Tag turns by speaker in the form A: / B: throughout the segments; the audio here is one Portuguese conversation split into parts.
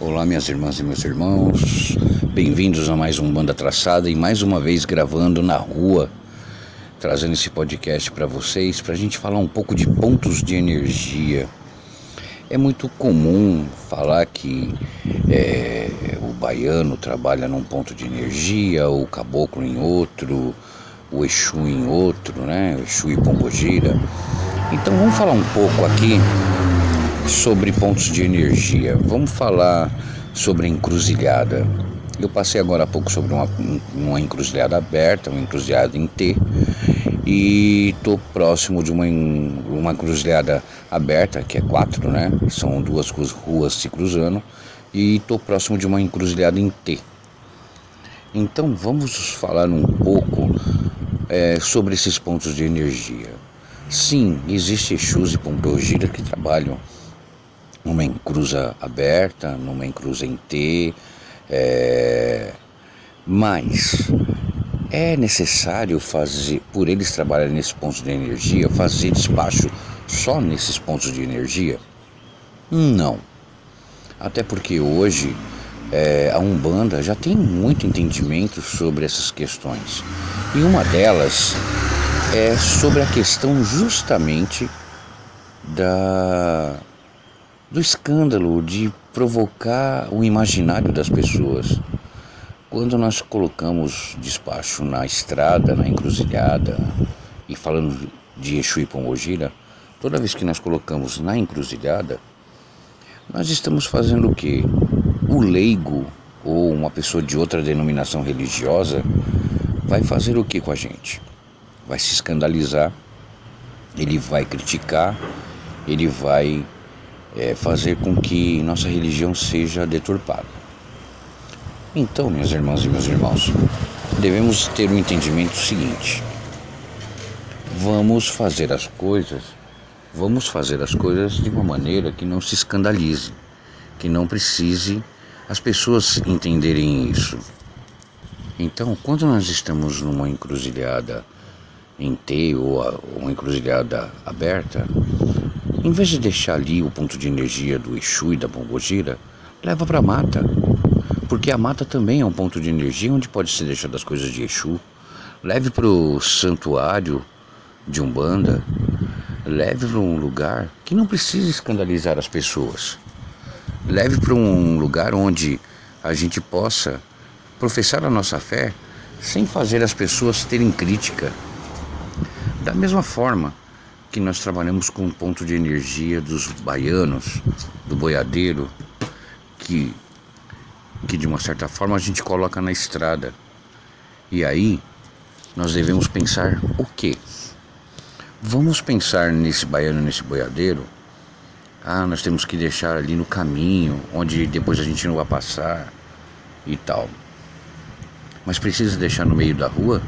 A: Olá, minhas irmãs e meus irmãos, bem-vindos a mais um Banda Traçada e mais uma vez gravando na rua, trazendo esse podcast para vocês, para a gente falar um pouco de pontos de energia. É muito comum falar que é, o baiano trabalha num ponto de energia, o caboclo em outro, o Exu em outro, né? O Exu e Pombogira. Então vamos falar um pouco aqui sobre pontos de energia. Vamos falar sobre encruzilhada. Eu passei agora há pouco sobre uma, uma encruzilhada aberta, uma encruzilhada em T, e estou próximo de uma, uma encruzilhada aberta, que é quatro, né? São duas ruas se cruzando, e estou próximo de uma encruzilhada em T. Então vamos falar um pouco é, sobre esses pontos de energia. Sim, existe Exus e Pombogira que trabalham numa encruza aberta, numa encruza em T, é, mas é necessário fazer, por eles trabalharem nesses pontos de energia, fazer despacho só nesses pontos de energia? Não. Até porque hoje é, a Umbanda já tem muito entendimento sobre essas questões. E uma delas é sobre a questão justamente da do escândalo de provocar o imaginário das pessoas. Quando nós colocamos despacho na estrada, na encruzilhada, e falando de Exu e Pombogira, toda vez que nós colocamos na encruzilhada, nós estamos fazendo o quê? O leigo ou uma pessoa de outra denominação religiosa vai fazer o que com a gente? Vai se escandalizar, ele vai criticar, ele vai é, fazer com que nossa religião seja deturpada. Então, minhas irmãs e meus irmãos, devemos ter o um entendimento seguinte: vamos fazer as coisas, vamos fazer as coisas de uma maneira que não se escandalize, que não precise as pessoas entenderem isso. Então, quando nós estamos numa encruzilhada em T ou uma encruzilhada aberta, em vez de deixar ali o ponto de energia do Exu e da Pombogira, leva para a mata. Porque a mata também é um ponto de energia onde pode ser deixado as coisas de Exu. Leve para o santuário de Umbanda. Leve para um lugar que não precisa escandalizar as pessoas. Leve para um lugar onde a gente possa professar a nossa fé sem fazer as pessoas terem crítica. Da mesma forma, que nós trabalhamos com um ponto de energia dos baianos, do boiadeiro, que, que de uma certa forma a gente coloca na estrada. E aí nós devemos pensar o quê? Vamos pensar nesse baiano, nesse boiadeiro. Ah, nós temos que deixar ali no caminho, onde depois a gente não vai passar e tal. Mas precisa deixar no meio da rua?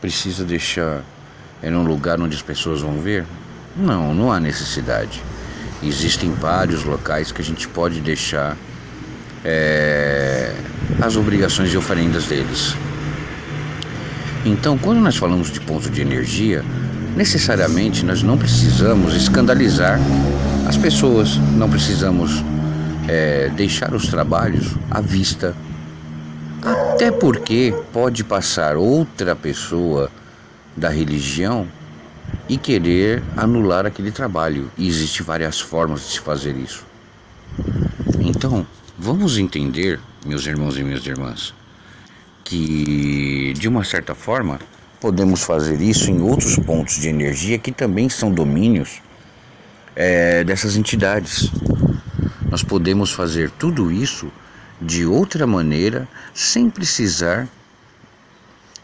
A: Precisa deixar é num lugar onde as pessoas vão ver? Não, não há necessidade. Existem vários locais que a gente pode deixar é, as obrigações e oferendas deles. Então, quando nós falamos de ponto de energia, necessariamente nós não precisamos escandalizar as pessoas, não precisamos é, deixar os trabalhos à vista. Até porque pode passar outra pessoa da religião e querer anular aquele trabalho. E existem várias formas de se fazer isso. Então, vamos entender, meus irmãos e minhas irmãs, que de uma certa forma podemos fazer isso em outros pontos de energia que também são domínios é, dessas entidades. Nós podemos fazer tudo isso de outra maneira, sem precisar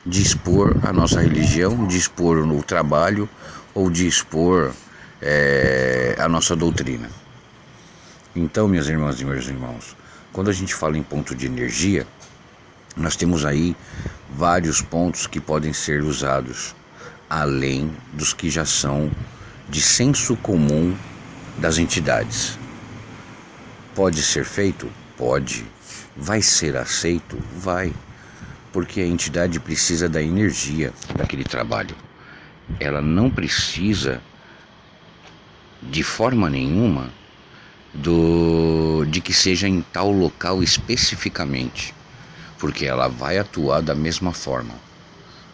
A: de expor a nossa religião, de expor o trabalho ou de expor é, a nossa doutrina. Então, minhas irmãs e meus irmãos, quando a gente fala em ponto de energia, nós temos aí vários pontos que podem ser usados, além dos que já são de senso comum das entidades. Pode ser feito? Pode. Vai ser aceito? Vai. Porque a entidade precisa da energia daquele trabalho. Ela não precisa, de forma nenhuma, do, de que seja em tal local especificamente, porque ela vai atuar da mesma forma.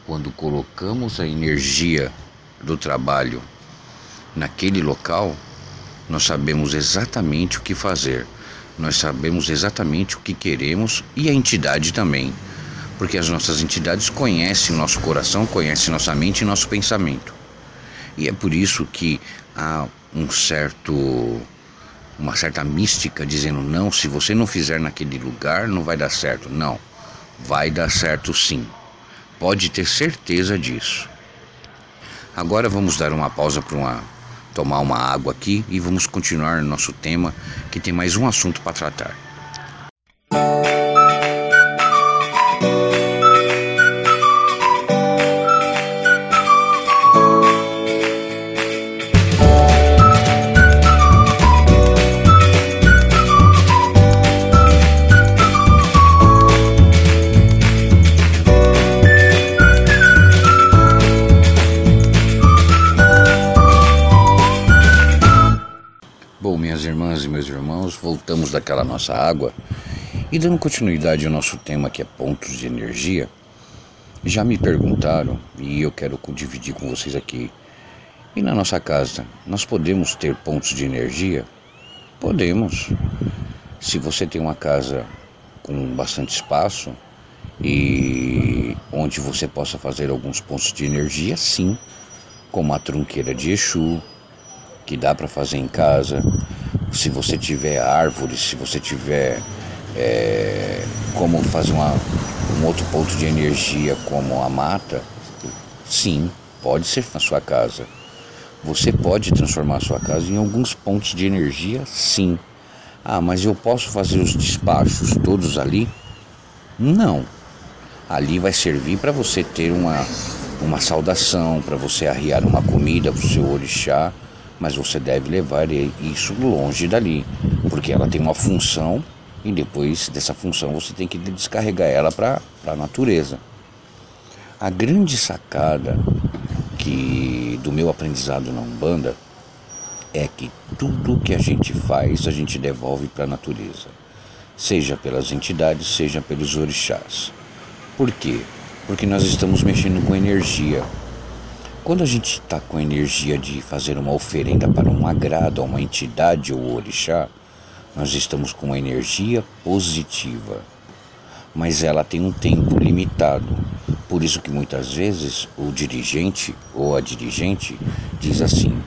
A: Quando colocamos a energia do trabalho naquele local, nós sabemos exatamente o que fazer, nós sabemos exatamente o que queremos e a entidade também, porque as nossas entidades conhecem nosso coração, conhecem nossa mente e nosso pensamento. E é por isso que há um certo uma certa mística dizendo não, se você não fizer naquele lugar, não vai dar certo. Não, vai dar certo sim. Pode ter certeza disso. Agora vamos dar uma pausa para uma tomar uma água aqui e vamos continuar nosso tema, que tem mais um assunto para tratar. Irmãs e meus irmãos, voltamos daquela nossa água e dando continuidade ao nosso tema que é pontos de energia, já me perguntaram e eu quero dividir com vocês aqui. E na nossa casa, nós podemos ter pontos de energia? Podemos. Se você tem uma casa com bastante espaço e onde você possa fazer alguns pontos de energia, sim, como a trunqueira de Exu, que dá para fazer em casa, se você tiver árvores, se você tiver é, como fazer uma, um outro ponto de energia como a mata, sim, pode ser na sua casa. Você pode transformar a sua casa em alguns pontos de energia, sim. Ah, mas eu posso fazer os despachos todos ali? Não. Ali vai servir para você ter uma, uma saudação, para você arriar uma comida para o seu orixá mas você deve levar isso longe dali, porque ela tem uma função e depois dessa função você tem que descarregar ela para a natureza. A grande sacada que do meu aprendizado na Umbanda é que tudo que a gente faz a gente devolve para a natureza, seja pelas entidades, seja pelos orixás. Por quê? Porque nós estamos mexendo com energia, quando a gente está com a energia de fazer uma oferenda para um agrado a uma entidade ou orixá, nós estamos com uma energia positiva. Mas ela tem um tempo limitado. Por isso que muitas vezes o dirigente ou a dirigente diz assim: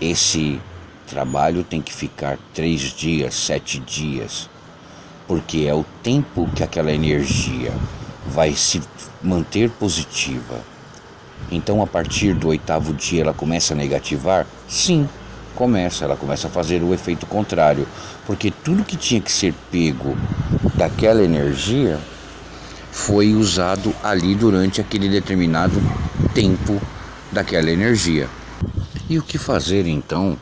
A: esse trabalho tem que ficar três dias, sete dias, porque é o tempo que aquela energia vai se manter positiva então, a partir do oitavo dia, ela começa a negativar? Sim, começa. Ela começa a fazer o efeito contrário, porque tudo que tinha que ser pego daquela energia foi usado ali durante aquele determinado tempo daquela energia. E o que fazer então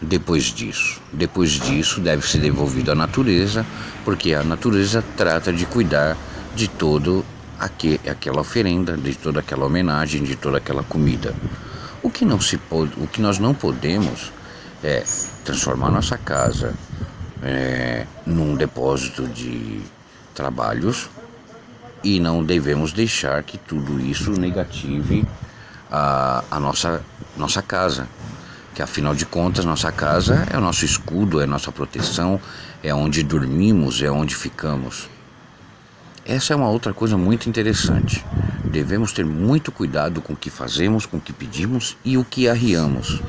A: depois disso? Depois disso deve ser devolvido à natureza, porque a natureza trata de cuidar de todo aqui, aquela oferenda, de toda aquela homenagem, de toda aquela comida. O que, não se pode, o que nós não podemos é transformar nossa casa é, num depósito de trabalhos e não devemos deixar que tudo isso negative a, a nossa, nossa casa. Que afinal de contas, nossa casa é o nosso escudo, é a nossa proteção, é onde dormimos, é onde ficamos Essa é uma outra coisa muito interessante. Devemos ter muito cuidado com o que fazemos, com o que pedimos e o que arriamos.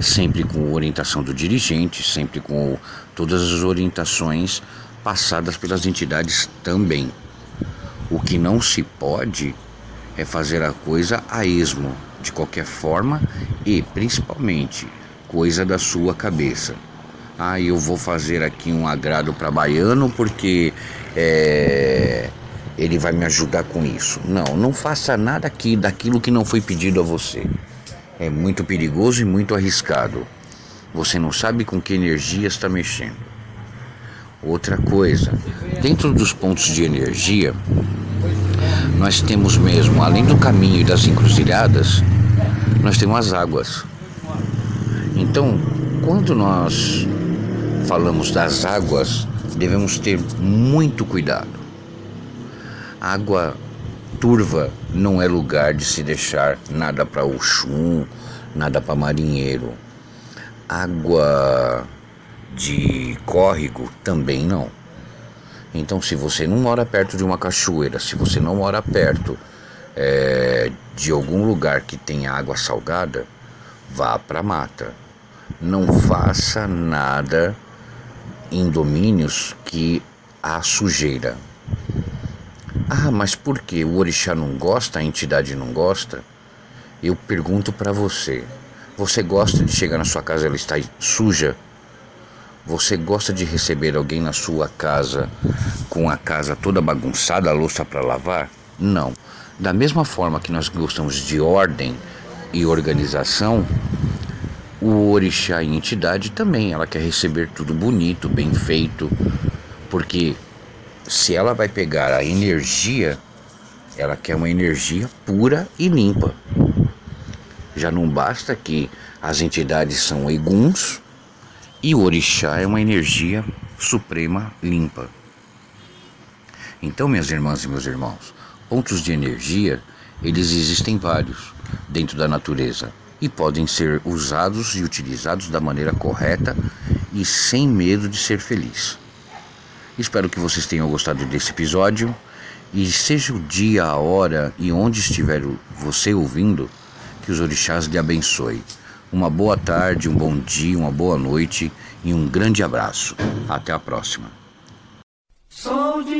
A: Sempre com orientação do dirigente, sempre com todas as orientações passadas pelas entidades também. O que não se pode é fazer a coisa a esmo, de qualquer forma e principalmente coisa da sua cabeça. Ah, eu vou fazer aqui um agrado para baiano porque é, ele vai me ajudar com isso. Não, não faça nada aqui daquilo que não foi pedido a você. É muito perigoso e muito arriscado. Você não sabe com que energia está mexendo. Outra coisa, dentro dos pontos de energia, nós temos mesmo, além do caminho e das encruzilhadas, nós temos as águas. Então, quando nós falamos das águas, devemos ter muito cuidado. Água turva não é lugar de se deixar nada para Oxum, nada para marinheiro. Água de córrego também não. Então, se você não mora perto de uma cachoeira, se você não mora perto é, de algum lugar que tenha água salgada, vá para mata. Não faça nada em domínios que há sujeira. Ah, mas por que o orixá não gosta, a entidade não gosta? Eu pergunto para você: você gosta de chegar na sua casa e ela está suja? Você gosta de receber alguém na sua casa com a casa toda bagunçada, a louça para lavar? Não. Da mesma forma que nós gostamos de ordem e organização, o orixá e entidade também, ela quer receber tudo bonito, bem feito, porque se ela vai pegar a energia, ela quer uma energia pura e limpa. Já não basta que as entidades são eguns e o orixá é uma energia suprema limpa. Então, minhas irmãs e meus irmãos, pontos de energia, eles existem vários dentro da natureza e podem ser usados e utilizados da maneira correta e sem medo de ser feliz. Espero que vocês tenham gostado desse episódio e seja o dia, a hora e onde estiver você ouvindo, que os orixás lhe abençoe. Uma boa tarde, um bom dia, uma boa noite e um grande abraço. Até a próxima. Sou de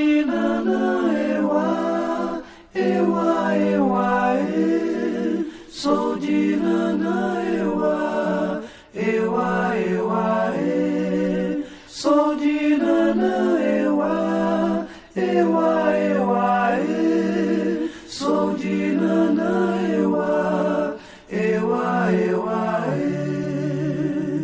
A: Sou de Nana, eu